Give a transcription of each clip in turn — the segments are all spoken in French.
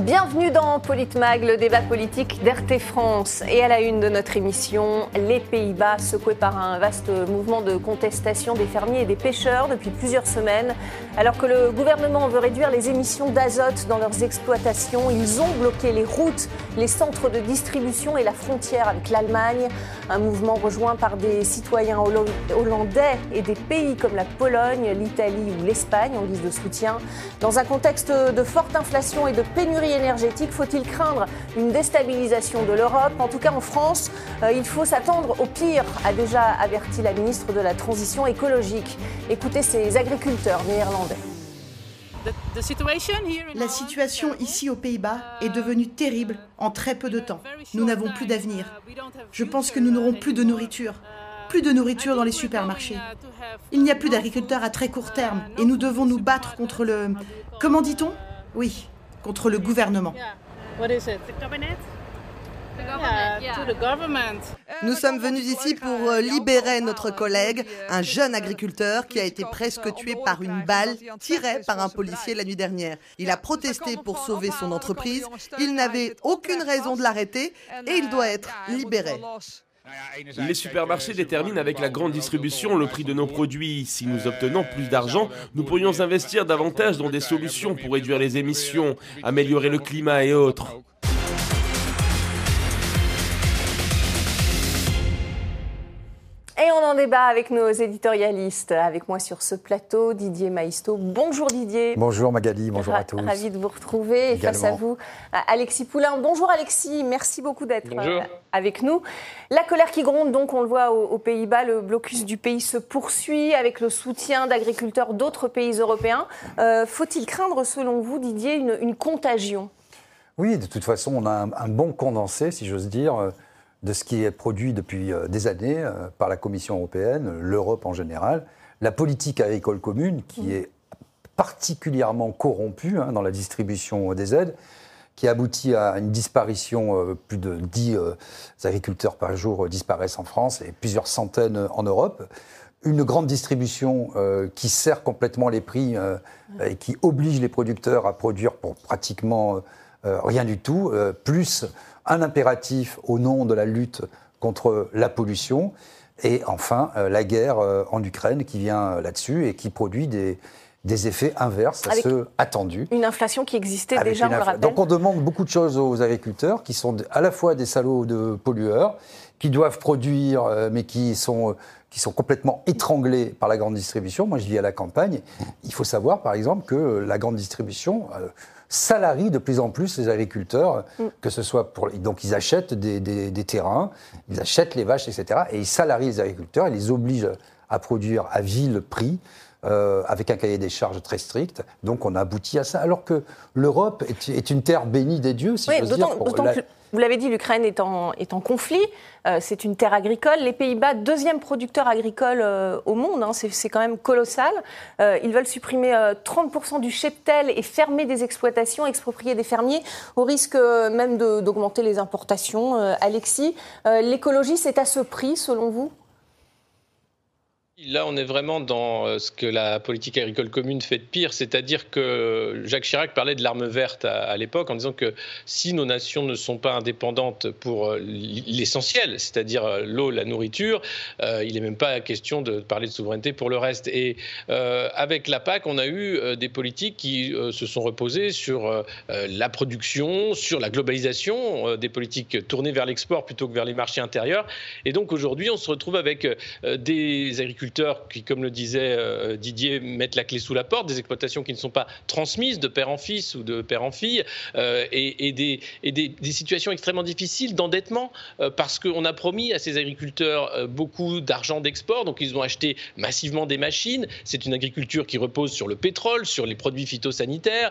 Bienvenue dans Politmag, le débat politique d'RT France. Et à la une de notre émission, les Pays-Bas secoués par un vaste mouvement de contestation des fermiers et des pêcheurs depuis plusieurs semaines. Alors que le gouvernement veut réduire les émissions d'azote dans leurs exploitations, ils ont bloqué les routes, les centres de distribution et la frontière avec l'Allemagne. Un mouvement rejoint par des citoyens hollandais et des pays comme la Pologne, l'Italie ou l'Espagne en guise de soutien. Dans un contexte de forte inflation et de pénurie énergétique, faut-il craindre une déstabilisation de l'Europe? En tout cas, en France, euh, il faut s'attendre au pire, a déjà averti la ministre de la Transition écologique. Écoutez ces agriculteurs néerlandais. La situation ici aux Pays-Bas est devenue terrible en très peu de temps. Nous n'avons plus d'avenir. Je pense que nous n'aurons plus de nourriture. Plus de nourriture dans les supermarchés. Il n'y a plus d'agriculteurs à très court terme et nous devons nous battre contre le... Comment dit-on? Oui, contre le gouvernement. Nous sommes venus ici pour euh, libérer notre collègue, un jeune agriculteur qui a été presque tué par une balle tirée par un policier la nuit dernière. Il a protesté pour sauver son entreprise. Il n'avait aucune raison de l'arrêter et il doit être libéré. Les supermarchés déterminent avec la grande distribution le prix de nos produits. Si nous obtenons plus d'argent, nous pourrions investir davantage dans des solutions pour réduire les émissions, améliorer le climat et autres. Et on en débat avec nos éditorialistes. Avec moi sur ce plateau, Didier Maisto. Bonjour Didier. Bonjour Magali, bonjour à tous. Ravi de vous retrouver. Et face à vous, Alexis Poulain. Bonjour Alexis, merci beaucoup d'être euh, avec nous. La colère qui gronde, donc, on le voit aux, Pays-Bas, le blocus du pays se poursuit avec le soutien d'agriculteurs d'autres pays européens. Euh, faut-il craindre, selon vous, Didier, une, contagion? Oui, de toute façon, on a un, un bon condensé, si j'ose dire de ce qui est produit depuis euh, des années euh, par la Commission européenne, l'Europe en général, la politique agricole commune qui mmh. est particulièrement corrompue hein, dans la distribution des aides, qui aboutit à une disparition, euh, plus de 10 agriculteurs par jour disparaissent en France et plusieurs centaines en Europe. Une grande distribution qui sert complètement les prix et qui oblige les producteurs à produire pour pratiquement rien du tout, plus un impératif au nom de la lutte contre la pollution, et enfin euh, la guerre euh, en Ukraine qui vient euh, là-dessus et qui produit des, des effets inverses à ceux attendus. Une inflation qui existait déjà, on le rappelle. Donc on demande beaucoup de choses aux agriculteurs qui sont à la fois des salauds de pollueurs, qui doivent produire, mais qui sont, qui sont complètement étranglés par la grande distribution. Moi, je vis à la campagne. Il faut savoir, par exemple, que la grande distribution salarient de plus en plus les agriculteurs, mm. que ce soit pour. Donc ils achètent des, terrains, ils achètent les vaches, etc. Et ils salarient les agriculteurs, ils les obligent à produire à vil prix. Euh, avec un cahier des charges très strict. Donc on aboutit à ça. Alors que l'Europe est, une terre bénie des dieux, si je veux dire. Pour vous l'avez dit, l'Ukraine est en, conflit. Euh, c'est une terre agricole. Les Pays-Bas, deuxième producteur agricole euh, au monde, hein, c'est quand même colossal. Euh, ils veulent supprimer 30% du cheptel et fermer des exploitations, exproprier des fermiers, au risque même d'augmenter les importations. Alexis, l'écologie, c'est à ce prix, selon vous? Là, on est vraiment dans euh, ce que la politique agricole commune fait de pire, c'est-à-dire que Jacques Chirac parlait de l'arme verte à, l'époque en disant que si nos nations ne sont pas indépendantes pour euh, l'essentiel, c'est-à-dire euh, l'eau, la nourriture, il n'est même pas question de parler de souveraineté pour le reste. Et avec la PAC, on a eu des politiques qui se sont reposées sur la production, sur la globalisation, des politiques tournées vers l'export plutôt que vers les marchés intérieurs. Et donc aujourd'hui, on se retrouve avec des agriculteurs qui, comme le disait euh, Didier, mettent la clé sous la porte, des exploitations qui ne sont pas transmises de père en fils ou de père en fille, euh, et, des, situations extrêmement difficiles d'endettement, euh, parce qu'on a promis à ces agriculteurs beaucoup d'argent d'export, donc ils ont acheté massivement des machines. C'est une agriculture qui repose sur le pétrole, sur les produits phytosanitaires,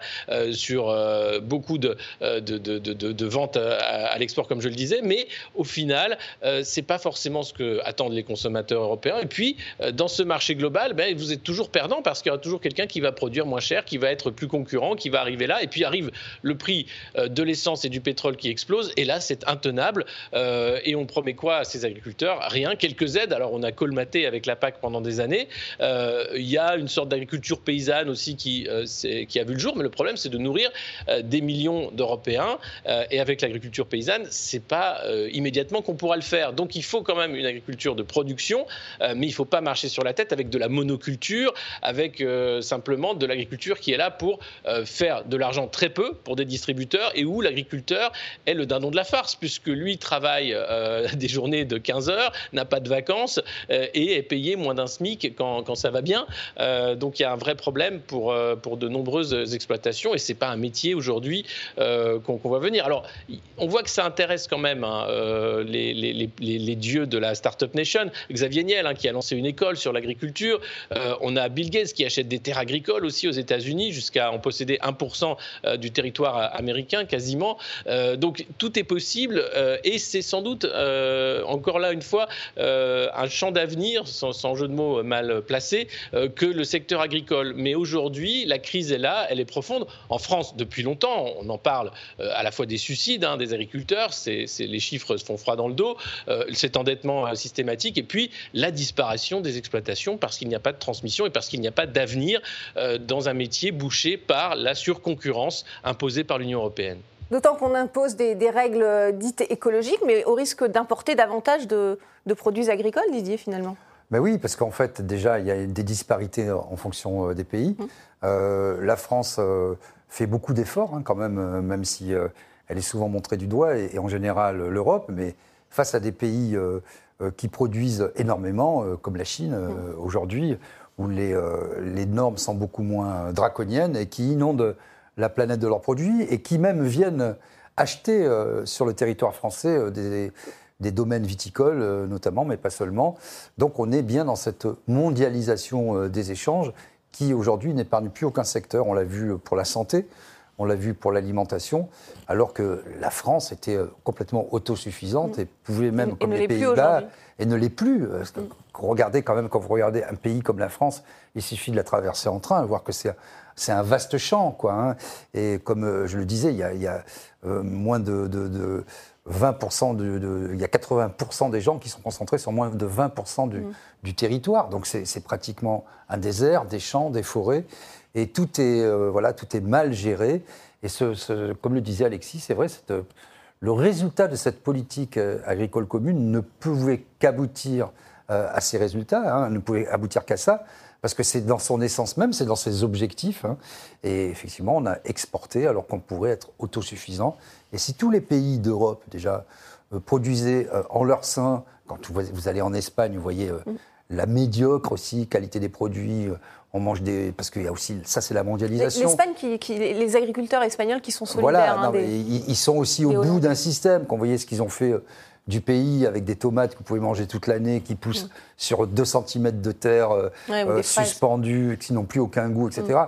sur beaucoup de, de, ventes à, l'export, comme je le disais, mais au final, c'est pas forcément ce que attendent les consommateurs européens. Et puis, dans ce marché global, ben, vous êtes toujours perdant parce qu'il y aura toujours quelqu'un qui va produire moins cher, qui va être plus concurrent, qui va arriver là. Et puis arrive le prix de l'essence et du pétrole qui explose. Et là, c'est intenable. et on promet quoi à ces agriculteurs? Rien, quelques aides. Alors, on a colmaté avec la PAC pendant des années. Il y a une sorte d'agriculture paysanne aussi qui, qui a vu le jour. Mais le problème, c'est de nourrir des millions d'Européens. et avec l'agriculture paysanne, c'est pas immédiatement qu'on pourra le faire. Donc, il faut quand même une agriculture de production, mais il ne faut pas marcher sur la tête avec de la monoculture, avec euh, simplement de l'agriculture qui est là pour euh, faire de l'argent très peu pour des distributeurs et où l'agriculteur est le dindon de la farce, puisque lui travaille euh, des journées de 15 heures, n'a pas de vacances et est payé moins d'un SMIC quand, quand, ça va bien. donc il y a un vrai problème pour, pour de nombreuses exploitations et ce n'est pas un métier aujourd'hui qu'on voit venir. Alors on voit que ça intéresse quand même hein, les, dieux de la Startup Nation. Xavier Niel, hein, qui a lancé une école sur l'agriculture. Euh, on a Bill Gates qui achète des terres agricoles aussi aux États-Unis, jusqu'à en posséder 1% euh, du territoire euh, américain quasiment. donc tout est possible et c'est sans doute, encore là une fois, un champ d'avenir, sans, jeu de mots mal placé, que le secteur agricole. Mais aujourd'hui, la crise est là, elle est profonde. En France, depuis longtemps, on en parle à la fois des suicides hein, des agriculteurs, c'est, les chiffres se font froid dans le dos, cet endettement systématique, et puis la disparition des exploitations parce qu'il n'y a pas de transmission et parce qu'il n'y a pas d'avenir euh, dans un métier bouché par la surconcurrence imposée par l'Union européenne. D'autant qu'on impose des, règles dites écologiques, mais au risque d'importer davantage de, produits agricoles, Didier, finalement. Ben oui, parce qu'en fait, déjà, il y a des disparités en fonction euh, des pays. Mmh. Euh, la France fait beaucoup d'efforts, hein, quand même, même si elle est souvent montrée du doigt, et, en général l'Europe, mais face à des pays euh, qui produisent énormément, euh, comme la Chine euh, mmh. aujourd'hui, où les, les, normes sont beaucoup moins draconiennes et qui inondent la planète de leurs produits et qui même viennent acheter sur le territoire français des, des domaines viticoles notamment, mais pas seulement. Donc on est bien dans cette mondialisation des échanges qui aujourd'hui n'épargne plus aucun secteur. On l'a vu pour la santé, on l'a vu pour l'alimentation, alors que la France était euh, complètement autosuffisante et pouvait même, comme les Pays-Bas, et ne l'est plus. Euh, mm. Regardez quand même, quand vous regardez un pays comme la France, il suffit de la traverser en train, voir que c'est c'est un vaste champ, quoi. Hein. Et comme euh, je le disais, il y a, moins de, 20%, de, il y a 80% des gens qui sont concentrés sur moins de 20% du, mm. du territoire. Donc c'est pratiquement un désert, des champs, des forêts et tout est, euh, voilà, tout est mal géré. Et comme le disait Alexis, c'est vrai, le résultat de cette politique euh, agricole commune ne pouvait qu'aboutir euh, à ces résultats, hein, ne pouvait aboutir qu'à ça, parce que c'est dans son essence même, c'est dans ses objectifs. Hein. et effectivement, on a exporté alors qu'on pourrait être autosuffisant. Et si tous les pays d'Europe, déjà, produisaient en leur sein, quand vous, allez en Espagne, vous voyez mm. La médiocre aussi qualité des produits, on mange des. Parce qu'il y a aussi. Ça, c'est la mondialisation. L'Espagne, qui, les agriculteurs espagnols qui sont solidaires. Voilà, hein, ils, sont aussi au bout d'un système. Quand vous voyez ce qu'ils ont fait euh, du pays avec des tomates que vous pouvez manger toute l'année, qui poussent mm. sur 2 cm de terre euh, euh, suspendues, qui n'ont plus aucun goût, etc.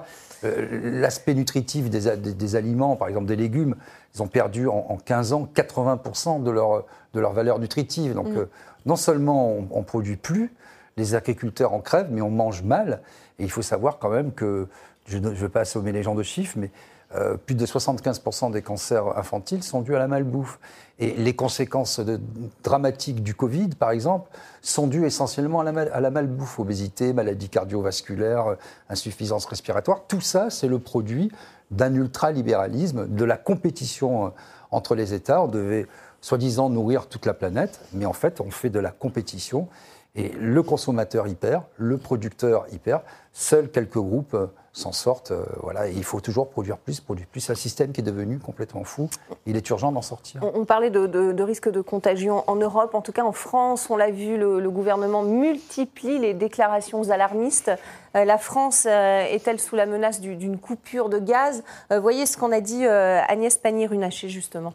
Mm. L'aspect nutritif des, des, aliments, par exemple des légumes, ils ont perdu en, 15 ans 80% de leur, de leur valeur nutritive. Donc, mm. non seulement on ne produit plus, les agriculteurs en crèvent, mais on mange mal. Et il faut savoir quand même que, je ne veux pas assommer les gens de chiffres, mais euh, plus de 75% des cancers infantiles sont dus à la malbouffe. Et les conséquences dramatiques du Covid, par exemple, sont dues essentiellement à la, à la malbouffe. Obésité, maladie cardiovasculaire, euh, insuffisance respiratoire. Tout ça, c'est le produit d'un ultralibéralisme, de la compétition euh, entre les États. On devait soi-disant nourrir toute la planète, mais en fait, on fait de la compétition. Et le consommateur y perd, le producteur y perd. Seuls quelques groupes euh, s'en sortent. Euh, voilà, et il faut toujours produire plus, produire plus. C'est un système qui est devenu complètement fou. Il est urgent d'en sortir. On, parlait de, de, risque de contagion en Europe, en tout cas en France. On l'a vu, le, gouvernement multiplie les déclarations alarmistes. Euh, la France est-elle sous la menace d'une coupure de gaz? Voyez ce qu'en a dit Agnès Pannier-Runacher, justement.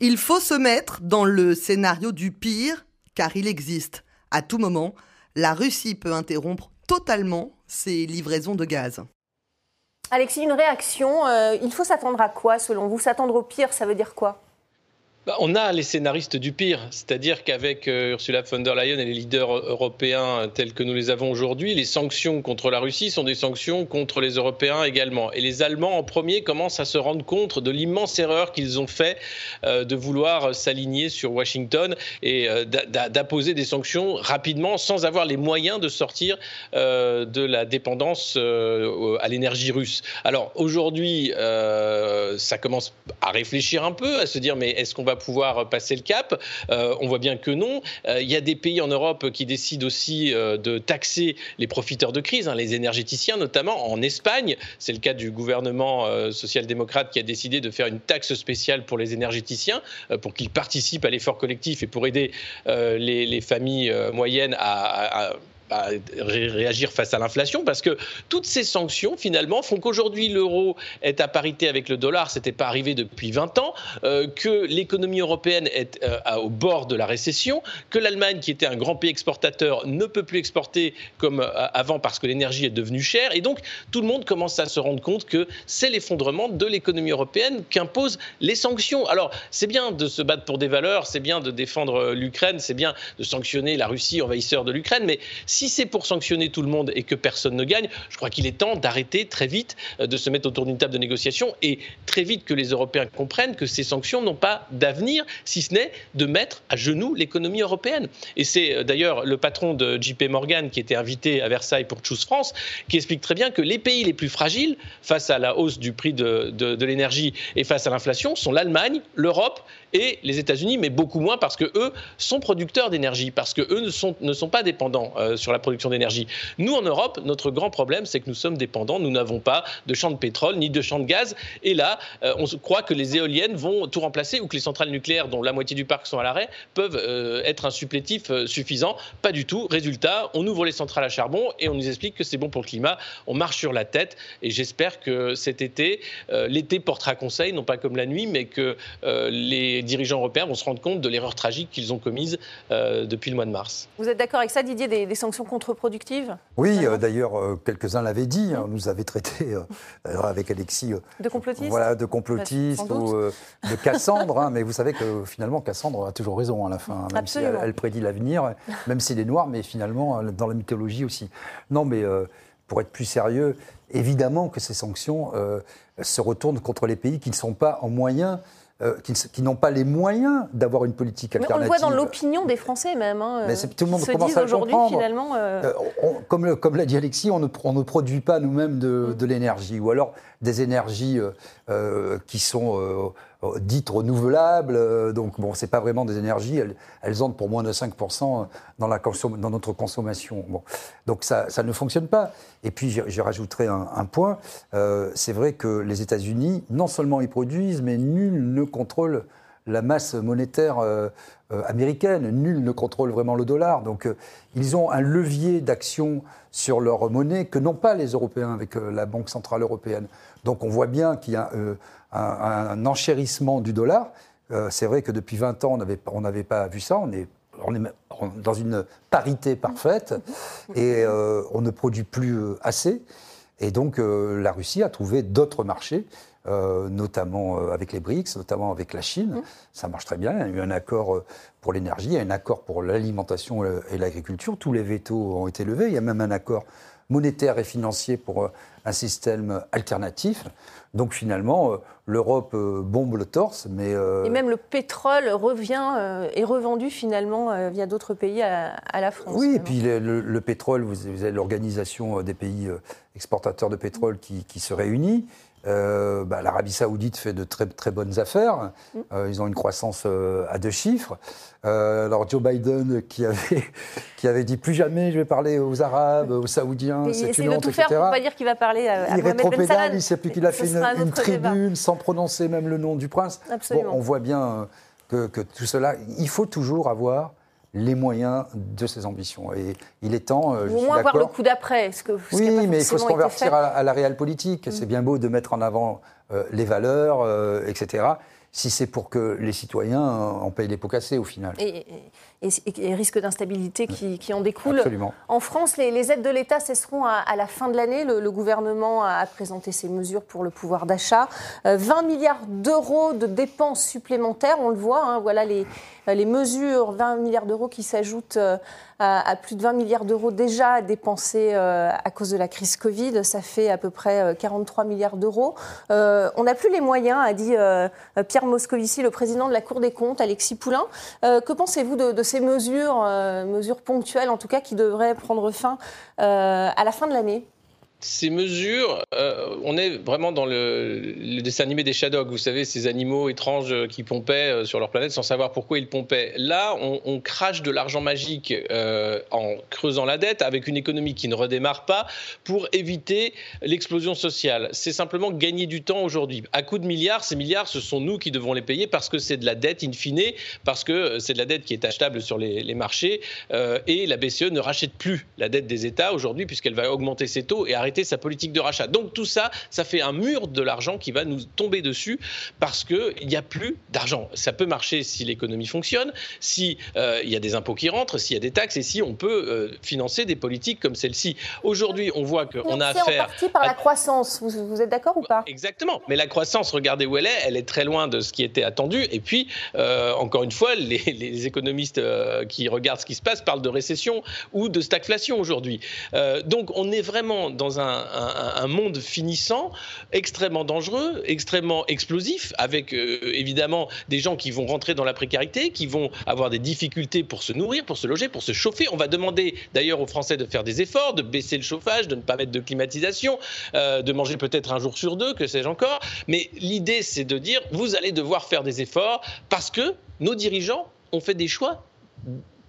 Il faut se mettre dans le scénario du pire, car il existe à tout moment, la Russie peut interrompre totalement ses livraisons de gaz. Alexis, une réaction, euh, il faut s'attendre à quoi selon vous? S'attendre au pire, ça veut dire quoi? On a les scénaristes du pire, c'est-à-dire qu'avec euh, Ursula von der Leyen et les leaders européens tels que nous les avons aujourd'hui, les sanctions contre la Russie sont des sanctions contre les Européens également. Et les Allemands en premier commencent à se rendre compte de l'immense erreur qu'ils ont fait euh, de vouloir s'aligner sur Washington et euh, d'apposer des sanctions rapidement sans avoir les moyens de sortir de la dépendance à l'énergie russe. Alors aujourd'hui, ça commence à réfléchir un peu, à se dire mais est-ce qu'on va pouvoir passer le cap euh, On voit bien que non. Euh, il y a des pays en Europe qui décident aussi euh, de taxer les profiteurs de crise, hein, les énergéticiens notamment. En Espagne, c'est le cas du gouvernement social-démocrate qui a décidé de faire une taxe spéciale pour les énergéticiens, pour qu'ils participent à l'effort collectif et pour aider les, familles moyennes à réagir face à l'inflation parce que toutes ces sanctions finalement font qu'aujourd'hui l'euro est à parité avec le dollar, c'était pas arrivé depuis 20 ans, euh, que l'économie européenne est euh, au bord de la récession, que l'Allemagne qui était un grand pays exportateur ne peut plus exporter comme euh, avant parce que l'énergie est devenue chère et donc tout le monde commence à se rendre compte que c'est l'effondrement de l'économie européenne qu'imposent les sanctions. Alors c'est bien de se battre pour des valeurs, c'est bien de défendre l'Ukraine, c'est bien de sanctionner la Russie envahisseur de l'Ukraine, mais si c'est pour sanctionner tout le monde et que personne ne gagne, je crois qu'il est temps d'arrêter très vite euh, de se mettre autour d'une table de négociation et très vite que les Européens comprennent que ces sanctions n'ont pas d'avenir, si ce n'est de mettre à genoux l'économie européenne. Et c'est euh, d'ailleurs le patron de JP Morgan qui était invité à Versailles pour Choose France qui explique très bien que les pays les plus fragiles face à la hausse du prix de, de l'énergie et face à l'inflation sont l'Allemagne, l'Europe et les États-Unis, mais beaucoup moins parce que eux sont producteurs d'énergie, parce que eux ne sont, pas dépendants euh, sur la production d'énergie. Nous, en Europe, notre grand problème, c'est que nous sommes dépendants. Nous n'avons pas de champs de pétrole ni de champs de gaz. Et là, euh, on croit que les éoliennes vont tout remplacer ou que les centrales nucléaires, dont la moitié du parc sont à l'arrêt, peuvent euh, être un supplétif suffisant. Pas du tout. Résultat, on ouvre les centrales à charbon et on nous explique que c'est bon pour le climat. On marche sur la tête. Et j'espère que cet été, l'été portera conseil, non pas comme la nuit, mais que les les dirigeants européens vont se rendre compte de l'erreur tragique qu'ils ont commise euh, depuis le mois de mars. Vous êtes d'accord avec ça, Didier, des, sanctions contre-productives? Oui, euh, d'ailleurs, euh, quelques-uns l'avaient dit. Hein, nous avait traité avec Alexis. de complotistes? Voilà, de complotistes ou de Cassandre. Hein, mais vous savez que finalement, Cassandre a toujours raison à la fin. Hein, même Absolument. Si elle, prédit l'avenir, même s'il est noir, mais finalement, dans la mythologie aussi. Non, mais pour être plus sérieux, évidemment que ces sanctions se retournent contre les pays qui ne sont pas en moyen euh, qui, n'ont pas les moyens d'avoir une politique alternative. Mais on le voit dans l'opinion des Français même. Hein, Mais tout le monde commence à le comprendre. Finalement, euh, euh, comme, comme l'a dit Alexis, on ne, on ne produit pas nous-mêmes de, mm. de l'énergie, ou alors des énergies qui sont euh, dites renouvelables. Euh, donc, bon, c'est pas vraiment des énergies. Elles, elles entrent pour moins de 5% dans, la dans notre consommation. Bon. Donc, ça, ça ne fonctionne pas. Et puis, je, rajouterai un, un point. Euh, c'est vrai que les États-Unis, non seulement ils produisent, mais nul ne contrôle la masse monétaire américaine. Nul ne contrôle vraiment le dollar. Donc, ils ont un levier d'action sur leur monnaie que n'ont pas les Européens avec la Banque Centrale Européenne. Donc, on voit bien qu'il y a un, enchérissement du dollar. Euh, c'est vrai que depuis 20 ans, on n'avait pas vu ça. On est, on est dans une parité parfaite et euh, on ne produit plus euh, assez. Et donc la Russie a trouvé d'autres marchés, notamment avec les BRICS, notamment avec la Chine. Ça marche très bien. Il y a eu un accord pour l'énergie, un accord pour l'alimentation et l'agriculture. Tous les vétos ont été levés. Il y a même un accord monétaire et financier pour un système alternatif. Donc finalement, euh, l'Europe euh, bombe le torse, mais... Euh, et même le pétrole revient, est revendu finalement via d'autres pays à, la France. Oui, et puis le, pétrole, vous, avez l'organisation des pays exportateurs de pétrole qui, qui se réunit. Euh, bah, L'Arabie Saoudite fait de très, très bonnes affaires. Mm. Euh, ils ont une croissance euh, à deux chiffres. alors Joe Biden, qui avait, qui avait dit plus jamais je vais parler aux Arabes, aux Saoudiens, c'est une honte, etc. Faire pour pas dire qu'il va parler à, Il rétropédale, il sait plus qu'il a fait une, tribune sans prononcer même le nom du prince. Bon, on voit bien que, que tout cela, il faut toujours avoir les moyens de ses ambitions. Et il est temps. Euh, Au moins voir le coup d'après. Oui, mais il faut se convertir à, la réelle politique. C'est mm. bien beau de mettre en avant euh, les valeurs, euh, etc. si c'est pour que les citoyens en payent les pots cassés au final. Et, et, risques d'instabilité qui, en découlent. Absolument. En France, les, aides de l'État cesseront à, la fin de l'année. Le, gouvernement a présenté ses mesures pour le pouvoir d'achat. 20 euh, milliards d'euros de dépenses supplémentaires, on le voit. Hein, voilà les, les mesures, 20 milliards d'euros qui s'ajoutent euh, à, plus de 20 milliards d'euros déjà dépensés euh, à cause de la crise Covid. Ça fait à peu près 43 milliards d'euros. on n'a plus les moyens, a dit Pierre Moscovici, le président de la Cour des comptes, Alexis Poulain. que pensez-vous de, de, ces mesures, mesures ponctuelles en tout cas, qui devraient prendre fin à la fin de l'année ces mesures, euh, on est vraiment dans le, dessin animé des Shadows, vous savez, ces animaux étranges qui pompaient euh, sur leur planète sans savoir pourquoi ils pompaient. Là, on, crache de l'argent magique euh, en creusant la dette avec une économie qui ne redémarre pas pour éviter l'explosion sociale. C'est simplement gagner du temps aujourd'hui. À coup de milliards, ces milliards, ce sont nous qui devons les payer parce que c'est de la dette in fine, parce que c'est de la dette qui est achetable sur les, marchés et la BCE ne rachète plus la dette des États aujourd'hui puisqu'elle va augmenter ses taux et arrêter sa politique de rachat. Donc tout ça, ça fait un mur de l'argent qui va nous tomber dessus parce qu'il n'y a plus d'argent. Ça peut marcher si l'économie fonctionne, si euh, y a des impôts qui rentrent, s'il y a des taxes et si on peut euh, financer des politiques comme celle-ci. Aujourd'hui, on voit qu'on a affaire... partie par la croissance. Vous, êtes d'accord ou pas? Exactement. Mais la croissance, regardez où elle est. Elle est très loin de ce qui était attendu. Et puis, euh, encore une fois, les, les économistes qui regardent ce qui se passe parlent de récession ou de stagflation aujourd'hui. donc, on est vraiment dans un un, monde finissant, extrêmement dangereux, extrêmement explosif, avec euh, évidemment des gens qui vont rentrer dans la précarité, qui vont avoir des difficultés pour se nourrir, pour se loger, pour se chauffer. On va demander d'ailleurs aux Français de faire des efforts, de baisser le chauffage, de ne pas mettre de climatisation, euh, de manger peut-être un jour sur deux, que sais-je encore. Mais l'idée, c'est de dire, vous allez devoir faire des efforts parce que nos dirigeants ont fait des choix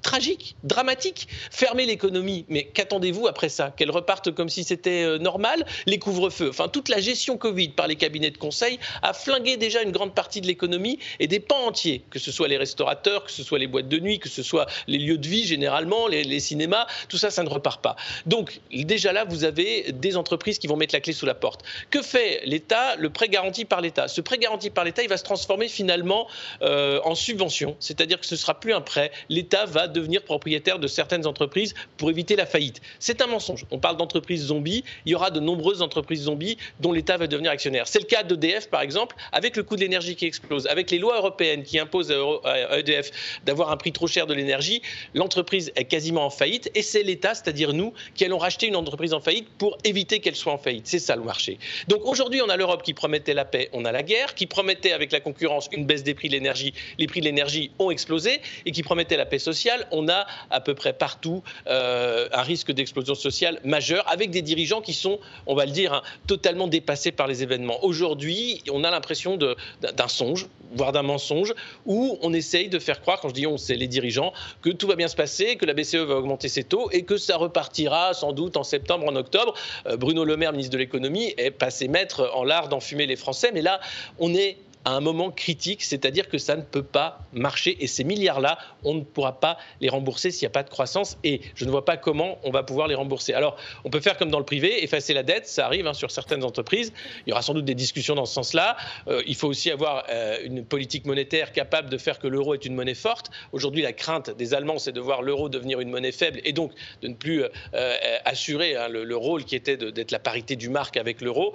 tragique, dramatique. Fermer l'économie, mais qu'attendez-vous après ça? Qu'elle reparte comme si c'était euh, normal? Les couvre-feux, enfin toute la gestion Covid par les cabinets de conseil a flingué déjà une grande partie de l'économie et des pans entiers, que ce soit les restaurateurs, que ce soit les boîtes de nuit, que ce soit les lieux de vie généralement, les, cinémas, tout ça, ça ne repart pas. Donc déjà là, vous avez des entreprises qui vont mettre la clé sous la porte. Que fait l'État? Le prêt garanti par l'État. Ce prêt garanti par l'État, il va se transformer finalement euh, en subvention, c'est-à-dire que ce ne sera plus un prêt. L'État va devenir propriétaire de certaines entreprises pour éviter la faillite. C'est un mensonge. On parle d'entreprises zombies. Il y aura de nombreuses entreprises zombies dont l'État va devenir actionnaire. C'est le cas d'EDF, par exemple, avec le coût de l'énergie qui explose, avec les lois européennes qui imposent à EDF d'avoir un prix trop cher de l'énergie. L'entreprise est quasiment en faillite et c'est l'État, c'est-à-dire nous, qui allons racheter une entreprise en faillite pour éviter qu'elle soit en faillite. C'est ça le marché. Donc aujourd'hui, on a l'Europe qui promettait la paix, on a la guerre, qui promettait avec la concurrence une baisse des prix de l'énergie. Les prix de l'énergie ont explosé et qui promettait la paix sociale on a à peu près partout euh, un risque d'explosion sociale majeur avec des dirigeants qui sont, on va le dire, hein, totalement dépassés par les événements. Aujourd'hui, on a l'impression d'un songe, voire d'un mensonge, où on essaye de faire croire, quand je dis on, c'est les dirigeants, que tout va bien se passer, que la BCE va augmenter ses taux et que ça repartira sans doute en septembre, en octobre. Euh, Bruno Le Maire, ministre de l'économie, est passé maître en l'art d'enfumer les Français, mais là, on est à un moment critique, c'est-à-dire que ça ne peut pas marcher et ces milliards-là, on ne pourra pas les rembourser s'il n'y a pas de croissance et je ne vois pas comment on va pouvoir les rembourser. Alors, on peut faire comme dans le privé, effacer la dette, ça arrive hein, sur certaines entreprises. Il y aura sans doute des discussions dans ce sens-là. Euh, il faut aussi avoir euh, une politique monétaire capable de faire que l'euro est une monnaie forte. Aujourd'hui, la crainte des Allemands, c'est de voir l'euro devenir une monnaie faible et donc de ne plus euh, assurer hein, le, le, rôle qui était d'être la parité du marque avec l'euro.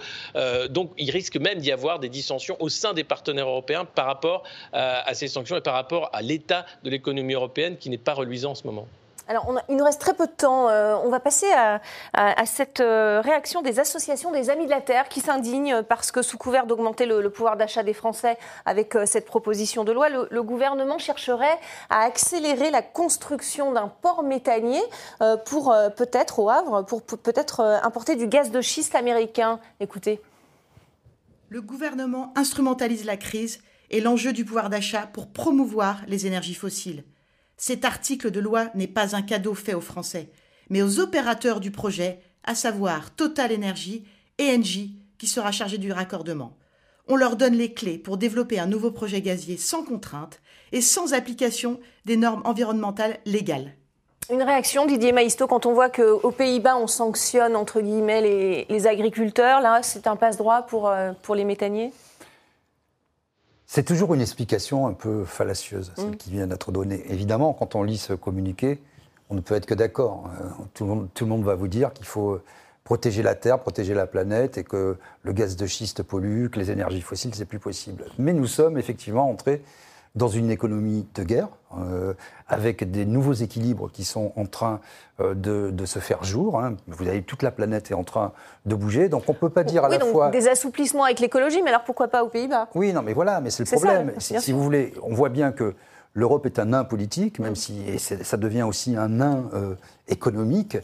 donc, il risque même d'y avoir des dissensions au sein des partenaires européens par rapport euh, à ces sanctions et par rapport à l'état de l'économie européenne qui n'est pas reluisant en ce moment. Alors, il nous reste très peu de temps. Euh, on va passer à, cette euh, réaction des associations des Amis de la Terre qui s'indignent parce que, sous couvert d'augmenter le, pouvoir d'achat des Français avec cette proposition de loi, le, gouvernement chercherait à accélérer la construction d'un port méthanier pour peut-être, au Havre, pour peut-être importer du gaz de schiste américain. Écoutez le gouvernement instrumentalise la crise et l'enjeu du pouvoir d'achat pour promouvoir les énergies fossiles. Cet article de loi n'est pas un cadeau fait aux Français, mais aux opérateurs du projet, à savoir Total Energy et Engie, qui sera chargé du raccordement. On leur donne les clés pour développer un nouveau projet gazier sans contrainte et sans application des normes environnementales légales. Une réaction, Didier Maïsto, quand on voit qu'aux Pays-Bas, on sanctionne, entre guillemets, les, agriculteurs, là, c'est un passe-droit pour, euh, pour les méthaniers? C'est toujours une explication un peu fallacieuse, celle mm. qui vient d'être donnée. Évidemment, quand on lit ce communiqué, on ne peut être que d'accord. Euh, tout, le monde va vous dire qu'il faut protéger la Terre, protéger la planète et que le gaz de schiste pollue, que les énergies fossiles, c'est plus possible. Mais nous sommes effectivement entrés dans une économie de guerre, euh, avec des nouveaux équilibres qui sont en train euh, de, se faire jour. Hein. Vous avez toute la planète est en train de bouger, donc on ne peut pas dire à la fois des assouplissements avec l'écologie, mais alors pourquoi pas aux Pays-Bas? Oui, non, mais voilà, mais c'est le problème. si, vous voulez, on voit bien que l'Europe est un nain politique, même si et ça devient aussi un nain euh, économique.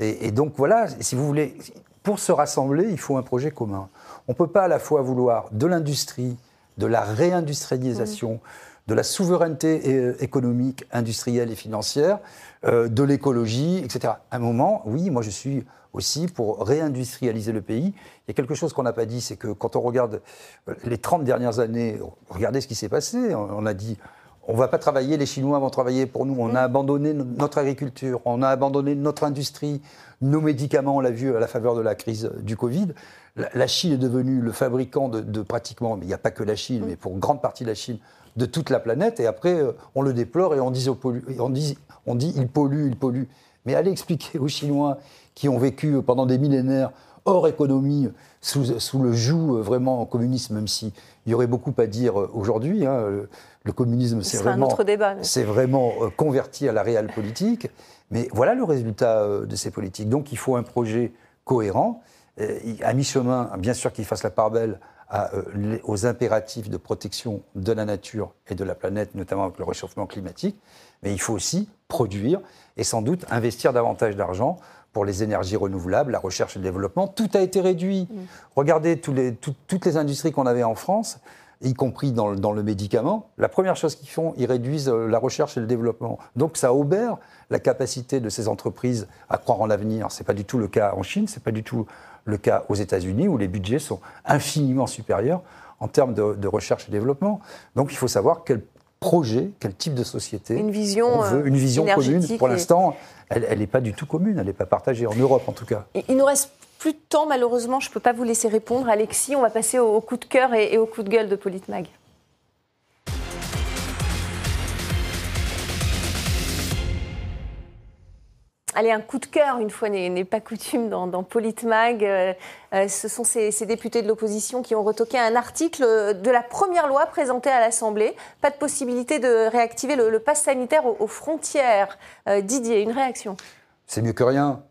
Et, donc voilà, si vous voulez, pour se rassembler, il faut un projet commun. On ne peut pas à la fois vouloir de l'industrie, de la réindustrialisation, de la souveraineté euh, économique, industrielle et financière, euh, de l'écologie, etc. À un moment, oui, moi je suis aussi pour réindustrialiser le pays. Il y a quelque chose qu'on n'a pas dit, c'est que quand on regarde euh, les 30 dernières années, regardez ce qui s'est passé. On a dit, on ne va pas travailler, les Chinois vont travailler pour nous. On a abandonné notre agriculture, on a abandonné notre industrie, nos médicaments, on l'a vu à la faveur de la crise du Covid. La, Chine est devenue le fabricant de, de pratiquement, mais il n'y a pas que la Chine, mais pour grande partie de la Chine, de toute la planète, et après, euh, on le déplore et on dit, on dit, on dit il pollue, il pollue. Mais allez expliquer aux Chinois qui ont vécu pendant des millénaires hors économie, sous, sous le joug euh, vraiment communisme, même s'il y aurait beaucoup à dire euh, aujourd'hui. Hein, le, communisme, c'est vraiment, c'est vraiment converti à la réelle politique. Mais voilà le résultat de ces politiques. Donc il faut un projet cohérent, à mi-chemin, bien sûr qu'il fasse la part belle euh, aux impératifs de protection de la nature et de la planète, notamment avec le réchauffement climatique, mais il faut aussi produire et sans doute investir davantage d'argent pour les énergies renouvelables, la recherche et le développement. Tout a été réduit. Mm. Regardez les, toutes les industries qu'on avait en France, y compris dans, dans, le médicament. La première chose qu'ils font, ils réduisent euh, la recherche et le développement. Donc ça obère la capacité de ces entreprises à croire en l'avenir. Ce n'est pas du tout le cas en Chine, ce n'est pas du tout le cas aux États-Unis, où les budgets sont infiniment supérieurs en termes de, recherche et développement. Donc il faut savoir quel projet, quel type de société une vision, on veut, une vision commune. Pour l'instant, elle n'est pas du tout commune, elle n'est pas partagée, en Europe en tout cas. Il nous reste plus de temps, malheureusement, je ne peux pas vous laisser répondre. Alexis, on va passer au, coup de cœur et, au coup de gueule de Politmag. Allez, un coup de cœur, une fois n'est pas coutume dans, dans Politmag. Euh, euh, ce sont ces, députés de l'opposition qui ont retoqué un article de la première loi présentée à l'Assemblée. Pas de possibilité de réactiver le, pass sanitaire aux, frontières. Euh, Didier, une réaction? C'est mieux que rien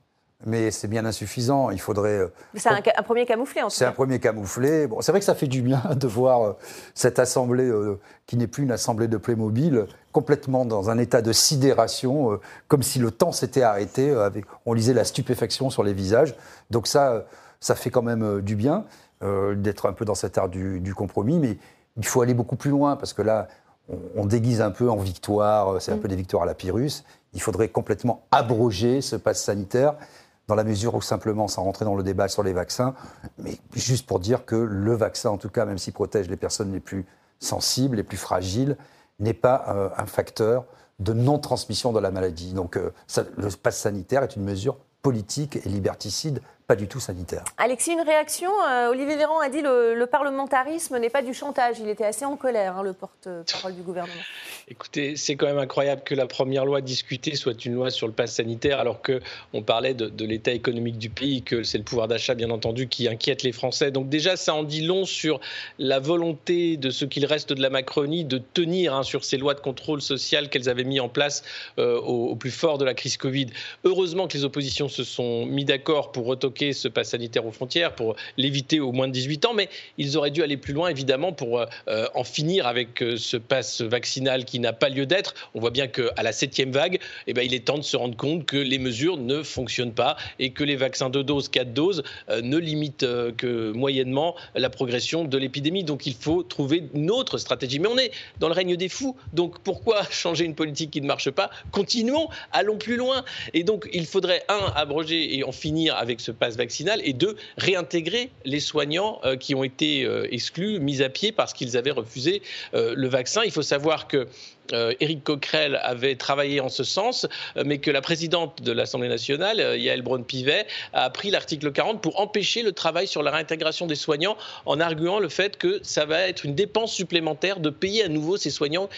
mais c'est bien insuffisant. Il faudrait. Euh, c'est un, premier camouflé, en C'est un premier camouflé. Bon, c'est vrai que ça fait du bien de voir euh, cette assemblée euh, qui n'est plus une assemblée de Playmobil, complètement dans un état de sidération, comme si le temps s'était arrêté. Avec, on lisait la stupéfaction sur les visages. Donc ça, ça fait quand même du bien d'être un peu dans cet art du, compromis, mais il faut aller beaucoup plus loin parce que là, on, déguise un peu en victoire. C'est un mm. peu des victoires à la Pyrrhus. Il faudrait complètement abroger ce pass sanitaire dans la mesure où simplement, sans rentrer dans le débat sur les vaccins, mais juste pour dire que le vaccin, en tout cas, même s'il protège les personnes les plus sensibles, les plus fragiles, n'est pas euh, un facteur de non-transmission de la maladie. Donc euh, le pass sanitaire est une mesure politique et liberticide pas du tout sanitaire. Alexis, une réaction euh, Olivier Véran a dit le, le parlementarisme n'est pas du chantage. Il était assez en colère, hein, le porte-parole du gouvernement. Écoutez, c'est quand même incroyable que la première loi discutée soit une loi sur le pass sanitaire, alors qu'on parlait de, de l'état économique du pays, que c'est le pouvoir d'achat, bien entendu, qui inquiète les Français. Donc déjà, ça en dit long sur la volonté de ce qu'il reste de la Macronie de tenir hein, sur ces lois de contrôle social qu'elles avaient mis en place euh, au, au, plus fort de la crise Covid. Heureusement que les oppositions se sont mis d'accord pour retoquer ce pass sanitaire aux frontières pour l'éviter aux moins de 18 ans, mais ils auraient dû aller plus loin, évidemment, pour euh, en finir avec euh, ce pass vaccinal qui n'a pas lieu d'être. On voit bien qu'à la septième vague, eh ben, il est temps de se rendre compte que les mesures ne fonctionnent pas et que les vaccins de doses, 4 doses, euh, ne limitent que moyennement la progression de l'épidémie. Donc il faut trouver une autre stratégie. Mais on est dans le règne des fous. Donc pourquoi changer une politique qui ne marche pas? Continuons, allons plus loin. Et donc il faudrait, un, abroger et en finir avec ce pass vaccinale et deux, réintégrer les soignants euh, qui ont été euh, exclus, mis à pied parce qu'ils avaient refusé euh, le vaccin. Il faut savoir que Éric Coquerel avait travaillé en ce sens, mais que la présidente de l'Assemblée nationale, Yael Braun-Pivet, a pris l'article 40 pour empêcher le travail sur la réintégration des soignants en arguant le fait que ça va être une dépense supplémentaire de payer à nouveau ces soignants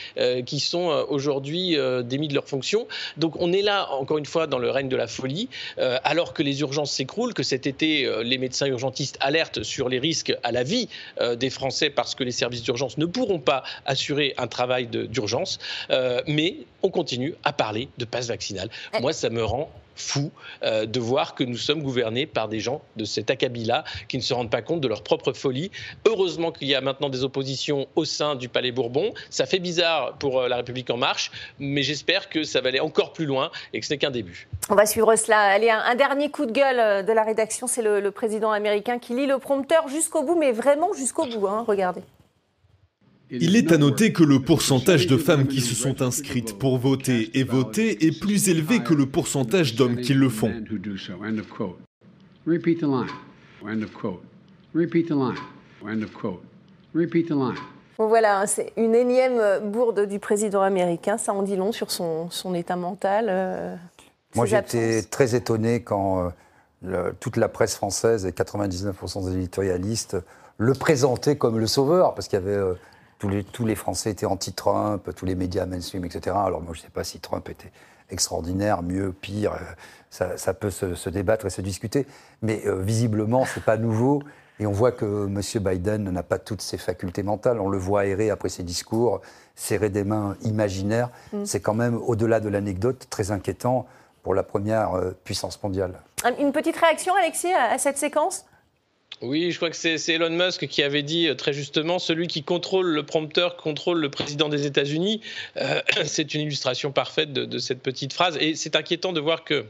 qui sont aujourd'hui démis de leurs fonctions. Donc on est là, encore une fois, dans le règne de la folie, alors que les urgences s'écroulent, que cet été, les médecins urgentistes alertent sur les risques à la vie des Français parce que les services d'urgence ne pourront pas assurer un travail d'urgence. Euh, mais on continue à parler de passe vaccinal. Eh. Moi, ça me rend fou euh, de voir que nous sommes gouvernés par des gens de cet acabit-là qui ne se rendent pas compte de leur propre folie. Heureusement qu'il y a maintenant des oppositions au sein du Palais Bourbon. Ça fait bizarre pour euh, La République en marche, mais j'espère que ça va aller encore plus loin et que ce n'est qu'un début. On va suivre cela. Allez, un, dernier coup de gueule de la rédaction, c'est le, président américain qui lit le prompteur jusqu'au bout, mais vraiment jusqu'au bout. Hein, regardez. Il est à noter que le pourcentage de femmes qui se sont inscrites pour voter et voter est plus élevé que le pourcentage d'hommes qui le font. Bon voilà, c'est une énième bourde du président américain. Ça en dit long sur son, état mental. Euh, Moi, j'étais très étonné quand euh, toute la presse française et 99% des éditorialistes le présentaient comme le sauveur, parce qu'il y avait euh, tous les, Français étaient anti-Trump, tous les médias mainstream, etc. Alors moi, je ne sais pas si Trump était extraordinaire, mieux, pire, euh, ça, peut se, débattre et se discuter. Mais euh, visiblement, ce n'est pas nouveau. Et on voit que M. Biden n'a pas toutes ses facultés mentales. On le voit errer après ses discours, serrer des mains imaginaires. Mm. C'est quand même, au-delà de l'anecdote, très inquiétant pour la première euh, puissance mondiale. Une petite réaction, Alexis, à cette séquence? Oui, je crois que c'est Elon Musk qui avait dit euh, très justement celui qui contrôle le prompteur contrôle le président des États-Unis. Euh, c'est une illustration parfaite de, cette petite phrase. Et c'est inquiétant de voir que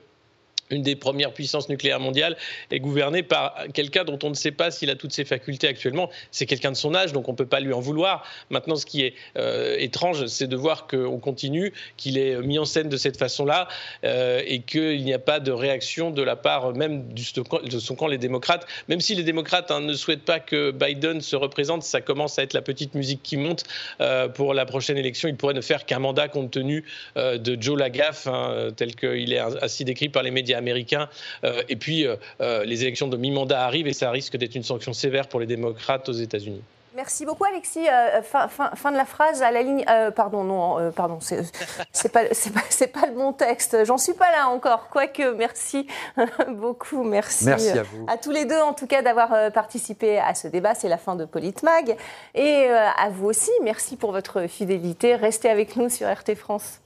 une des premières puissances nucléaires mondiales, est gouvernée par quelqu'un dont on ne sait pas s'il a toutes ses facultés actuellement. C'est quelqu'un de son âge, donc on ne peut pas lui en vouloir. Maintenant, ce qui est euh, étrange, c'est de voir qu'on continue, qu'il est mis en scène de cette façon-là, euh, et qu'il n'y a pas de réaction de la part même de son camp, les démocrates. Même si les démocrates hein, ne souhaitent pas que Biden se représente, ça commence à être la petite musique qui monte euh, pour la prochaine élection. Il pourrait ne faire qu'un mandat compte tenu de Joe Lagaffe, hein, tel qu'il est ainsi décrit par les médias américain. Euh, et puis, euh, euh, les élections de mi-mandat arrivent et ça risque d'être une sanction sévère pour les démocrates aux États-Unis. Merci beaucoup, Alexis. fin, de la phrase à la ligne. pardon, non, pardon, c'est pas, pas, pas, le bon texte. J'en suis pas là encore. Quoique, merci beaucoup. Merci, merci à, vous. à tous les deux, en tout cas, d'avoir participé à ce débat. C'est la fin de Politmag. Et à vous aussi, merci pour votre fidélité. Restez avec nous sur RT France.